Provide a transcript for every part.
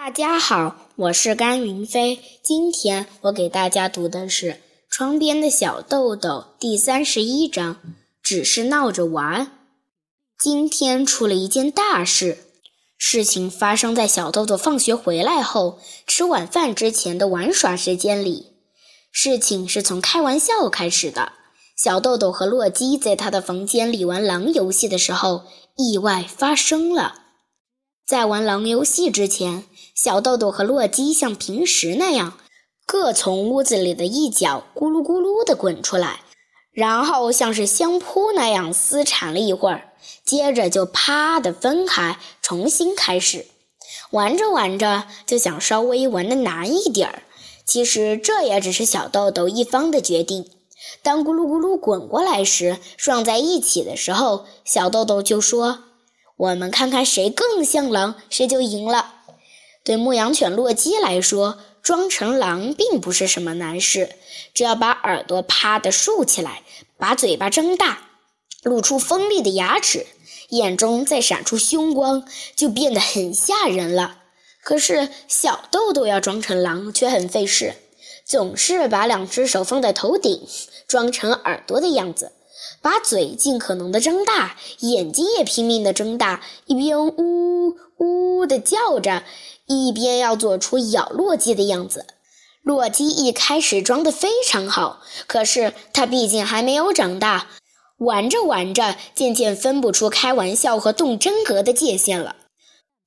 大家好，我是甘云飞。今天我给大家读的是《窗边的小豆豆》第三十一章，只是闹着玩。今天出了一件大事，事情发生在小豆豆放学回来后，吃晚饭之前的玩耍时间里。事情是从开玩笑开始的。小豆豆和洛基在他的房间里玩狼游戏的时候，意外发生了。在玩狼游戏之前，小豆豆和洛基像平时那样，各从屋子里的一角咕噜咕噜地滚出来，然后像是相扑那样厮缠了一会儿，接着就啪地分开，重新开始。玩着玩着，就想稍微玩的难一点儿。其实这也只是小豆豆一方的决定。当咕噜咕噜滚过来时，撞在一起的时候，小豆豆就说。我们看看谁更像狼，谁就赢了。对牧羊犬洛基来说，装成狼并不是什么难事，只要把耳朵啪地竖起来，把嘴巴张大，露出锋利的牙齿，眼中再闪出凶光，就变得很吓人了。可是小豆豆要装成狼却很费事，总是把两只手放在头顶，装成耳朵的样子。把嘴尽可能的张大，眼睛也拼命的睁大，一边呜呜的叫着，一边要做出咬洛基的样子。洛基一开始装的非常好，可是他毕竟还没有长大，玩着玩着，渐渐分不出开玩笑和动真格的界限了。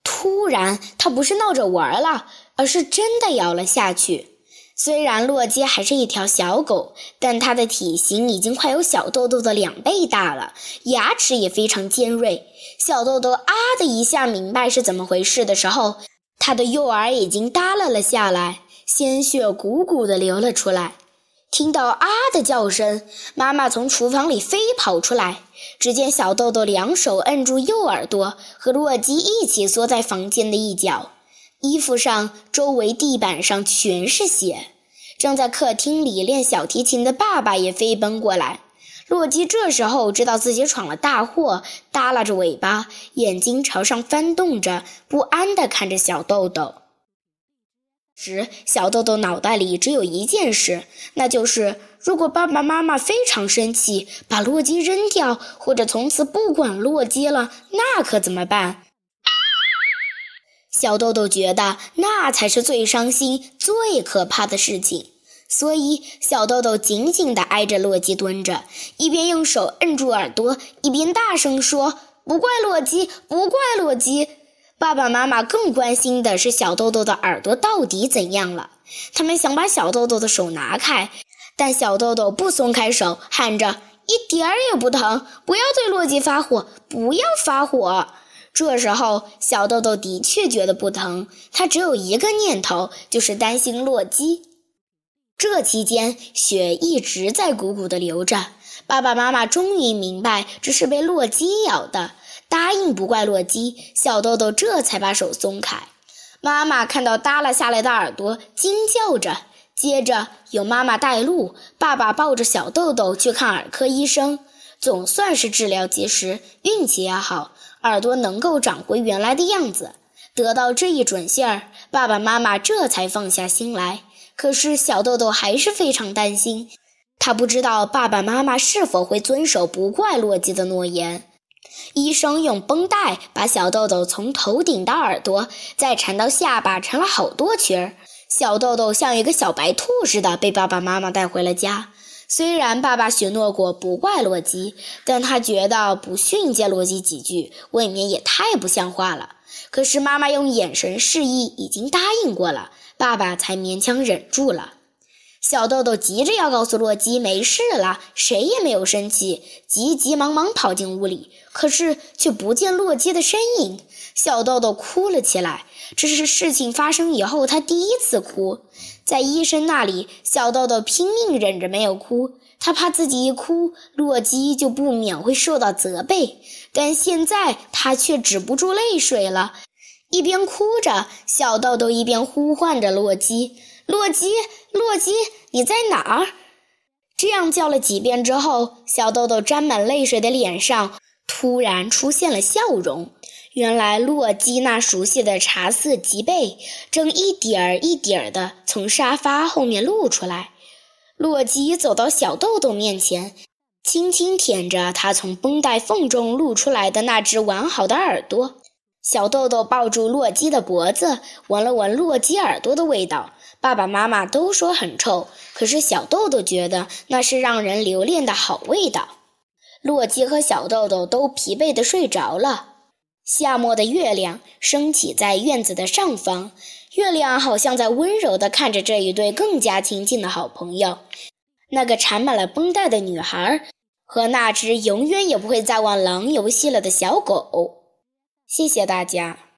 突然，他不是闹着玩了，而是真的咬了下去。虽然洛基还是一条小狗，但它的体型已经快有小豆豆的两倍大了，牙齿也非常尖锐。小豆豆啊的一下明白是怎么回事的时候，他的右耳已经耷拉了下来，鲜血汩汩地流了出来。听到啊的叫声，妈妈从厨房里飞跑出来，只见小豆豆两手摁住右耳朵，和洛基一起缩在房间的一角。衣服上、周围地板上全是血。正在客厅里练小提琴的爸爸也飞奔过来。洛基这时候知道自己闯了大祸，耷拉着尾巴，眼睛朝上翻动着，不安地看着小豆豆。时，小豆豆脑袋里只有一件事，那就是如果爸爸妈妈非常生气，把洛基扔掉，或者从此不管洛基了，那可怎么办？小豆豆觉得那才是最伤心、最可怕的事情，所以小豆豆紧紧地挨着洛基蹲着，一边用手摁住耳朵，一边大声说：“不怪洛基，不怪洛基。”爸爸妈妈更关心的是小豆豆的耳朵到底怎样了。他们想把小豆豆的手拿开，但小豆豆不松开手，喊着：“一点儿也不疼！不要对洛基发火，不要发火！”这时候，小豆豆的确觉得不疼，他只有一个念头，就是担心洛基。这期间，血一直在汩汩地流着。爸爸妈妈终于明白这是被洛基咬的，答应不怪洛基。小豆豆这才把手松开。妈妈看到耷拉下来的耳朵，惊叫着。接着有妈妈带路，爸爸抱着小豆豆去看耳科医生，总算是治疗及时，运气也好。耳朵能够长回原来的样子，得到这一准信儿，爸爸妈妈这才放下心来。可是小豆豆还是非常担心，他不知道爸爸妈妈是否会遵守不怪洛基的诺言。医生用绷带把小豆豆从头顶到耳朵，再缠到下巴，缠了好多圈儿。小豆豆像一个小白兔似的被爸爸妈妈带回了家。虽然爸爸许诺过不怪洛基，但他觉得不训诫洛基几句，未免也太不像话了。可是妈妈用眼神示意已经答应过了，爸爸才勉强忍住了。小豆豆急着要告诉洛基没事了，谁也没有生气，急急忙忙跑进屋里，可是却不见洛基的身影。小豆豆哭了起来，这是事情发生以后他第一次哭。在医生那里，小豆豆拼命忍着没有哭，他怕自己一哭，洛基就不免会受到责备。但现在他却止不住泪水了，一边哭着，小豆豆一边呼唤着洛基：“洛基，洛基，你在哪儿？”这样叫了几遍之后，小豆豆沾满泪水的脸上突然出现了笑容。原来洛基那熟悉的茶色脊背正一点儿一点儿地从沙发后面露出来。洛基走到小豆豆面前，轻轻舔着他从绷带缝中露出来的那只完好的耳朵。小豆豆抱住洛基的脖子，闻了闻洛基耳朵的味道。爸爸妈妈都说很臭，可是小豆豆觉得那是让人留恋的好味道。洛基和小豆豆都疲惫地睡着了。夏末的月亮升起在院子的上方，月亮好像在温柔地看着这一对更加亲近的好朋友——那个缠满了绷带的女孩和那只永远也不会再玩狼游戏了的小狗。谢谢大家。